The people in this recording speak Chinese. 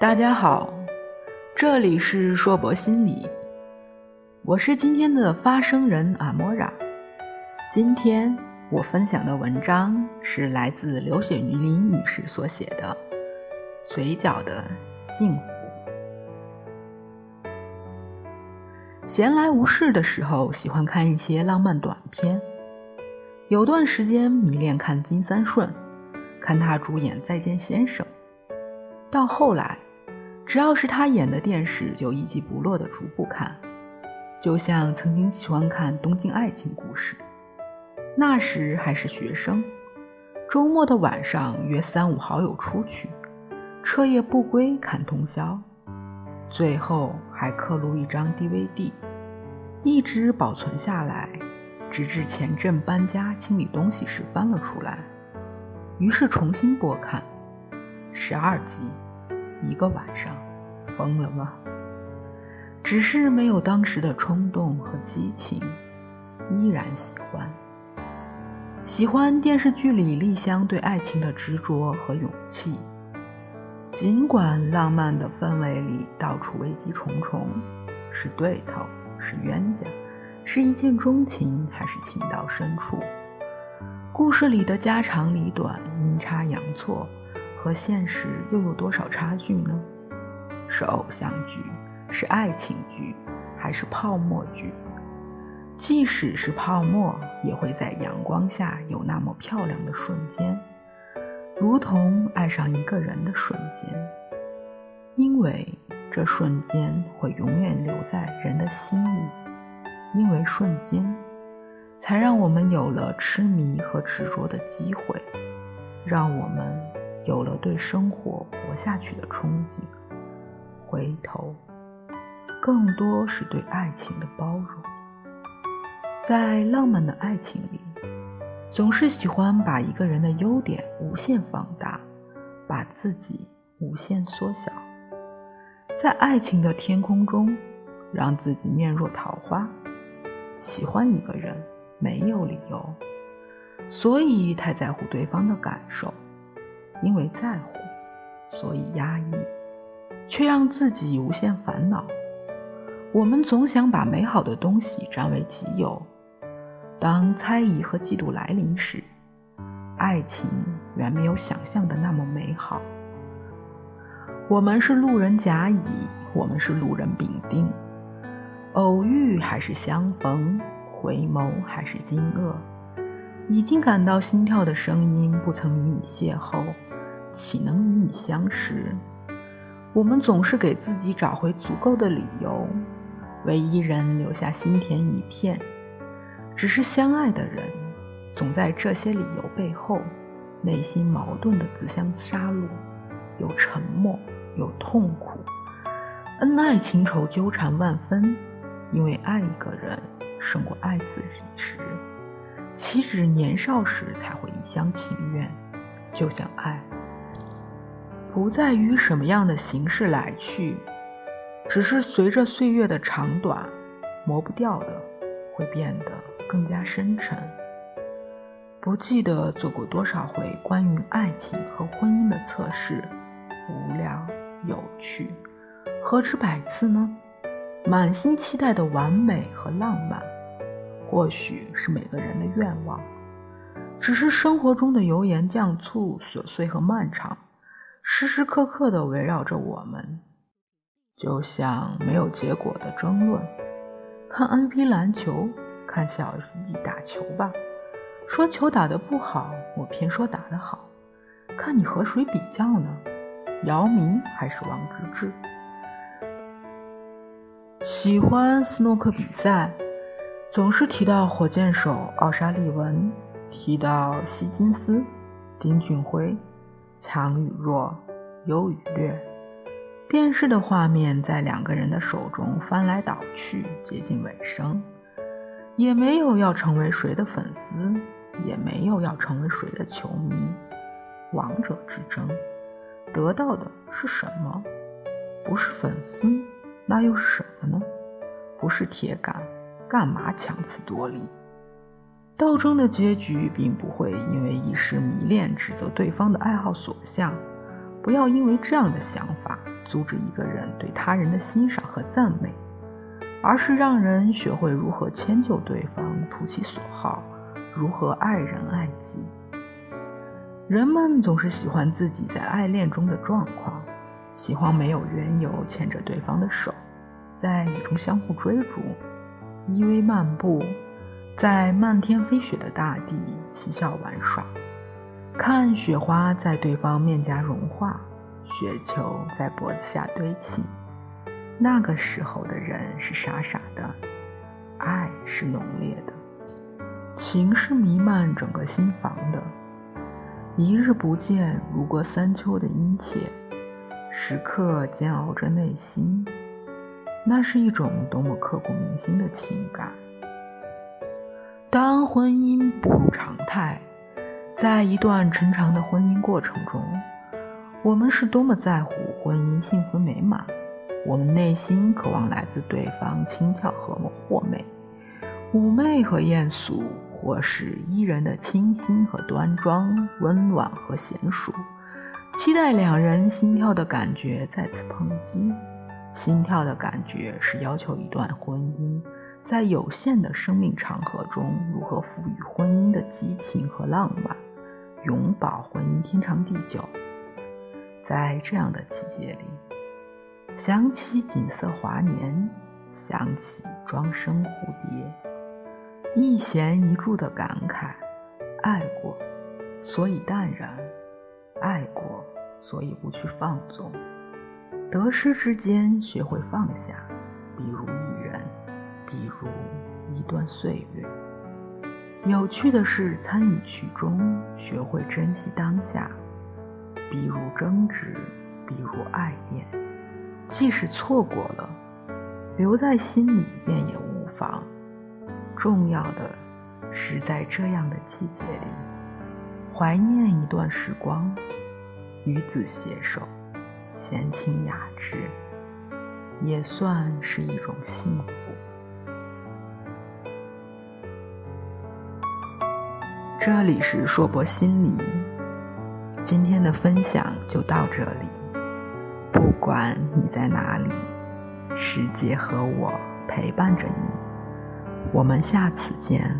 大家好，这里是硕博心理，我是今天的发声人阿莫拉。今天我分享的文章是来自刘雪女林女士所写的《嘴角的幸福》。闲来无事的时候，喜欢看一些浪漫短片。有段时间迷恋看金三顺，看他主演《再见先生》，到后来。只要是他演的电视，就一集不落的逐步看。就像曾经喜欢看《东京爱情故事》，那时还是学生，周末的晚上约三五好友出去，彻夜不归看通宵，最后还刻录一张 DVD，一直保存下来，直至前阵搬家清理东西时翻了出来，于是重新播看，十二集。一个晚上，疯了吗？只是没有当时的冲动和激情，依然喜欢。喜欢电视剧里丽香对爱情的执着和勇气。尽管浪漫的氛围里到处危机重重，是对头，是冤家，是一见钟情，还是情到深处？故事里的家长里短，阴差阳错。和现实又有多少差距呢？是偶像剧，是爱情剧，还是泡沫剧？即使是泡沫，也会在阳光下有那么漂亮的瞬间，如同爱上一个人的瞬间。因为这瞬间会永远留在人的心里，因为瞬间，才让我们有了痴迷和执着的机会，让我们。有了对生活活下去的憧憬，回头，更多是对爱情的包容。在浪漫的爱情里，总是喜欢把一个人的优点无限放大，把自己无限缩小。在爱情的天空中，让自己面若桃花。喜欢一个人没有理由，所以太在乎对方的感受。因为在乎，所以压抑，却让自己无限烦恼。我们总想把美好的东西占为己有，当猜疑和嫉妒来临时，爱情远没有想象的那么美好。我们是路人甲乙，我们是路人丙丁，偶遇还是相逢，回眸还是惊愕，已经感到心跳的声音，不曾与你邂逅。岂能与你相识？我们总是给自己找回足够的理由，为一人留下心田一片。只是相爱的人，总在这些理由背后，内心矛盾的自相杀戮，有沉默，有痛苦，恩爱情仇纠缠万分。因为爱一个人胜过爱自己时，岂止年少时才会一厢情愿？就像爱。不在于什么样的形式来去，只是随着岁月的长短，磨不掉的会变得更加深沉。不记得做过多少回关于爱情和婚姻的测试，无聊有趣，何止百次呢？满心期待的完美和浪漫，或许是每个人的愿望，只是生活中的油盐酱醋、琐碎和漫长。时时刻刻地围绕着我们，就像没有结果的争论。看 NBA 篮球，看小姨打球吧。说球打得不好，我偏说打得好。看你和谁比较呢？姚明还是王治郅？喜欢斯诺克比赛，总是提到火箭手奥沙利文，提到希金斯、丁俊晖。强与弱，优与劣，电视的画面在两个人的手中翻来倒去，接近尾声，也没有要成为谁的粉丝，也没有要成为谁的球迷。王者之争，得到的是什么？不是粉丝，那又是什么呢？不是铁杆，干嘛强词夺理？斗争的结局并不会因为一时迷恋指责对方的爱好所向，不要因为这样的想法阻止一个人对他人的欣赏和赞美，而是让人学会如何迁就对方，图其所好，如何爱人爱己。人们总是喜欢自己在爱恋中的状况，喜欢没有缘由牵着对方的手，在雨中相互追逐，依偎漫步，在漫天飞雪的大地嬉笑玩耍，看雪花在对方面颊融化，雪球在脖子下堆起。那个时候的人是傻傻的，爱是浓烈的，情是弥漫整个心房的。一日不见，如隔三秋的殷切，时刻煎熬着内心。那是一种多么刻骨铭心的情感。当婚姻步入常态，在一段成长的婚姻过程中，我们是多么在乎婚姻幸福美满。我们内心渴望来自对方轻巧和或美，妩媚和艳俗。或是伊人的清新和端庄，温暖和娴熟，期待两人心跳的感觉再次碰击。心跳的感觉是要求一段婚姻在有限的生命长河中如何赋予婚姻的激情和浪漫，永保婚姻天长地久。在这样的季节里，想起锦瑟华年，想起庄生蝴蝶。一弦一柱的感慨，爱过，所以淡然；爱过，所以不去放纵。得失之间，学会放下，比如，段岁月。有趣的是参与其中，学会珍惜当下，比如争执，比如爱恋。即使错过了，留在心里便也无妨。重要的是，在这样的季节里，怀念一段时光，与子携手，闲情雅致，也算是一种幸福。这里是硕博心理，今天的分享就到这里。不管你在哪里，世界和我陪伴着你。我们下次见。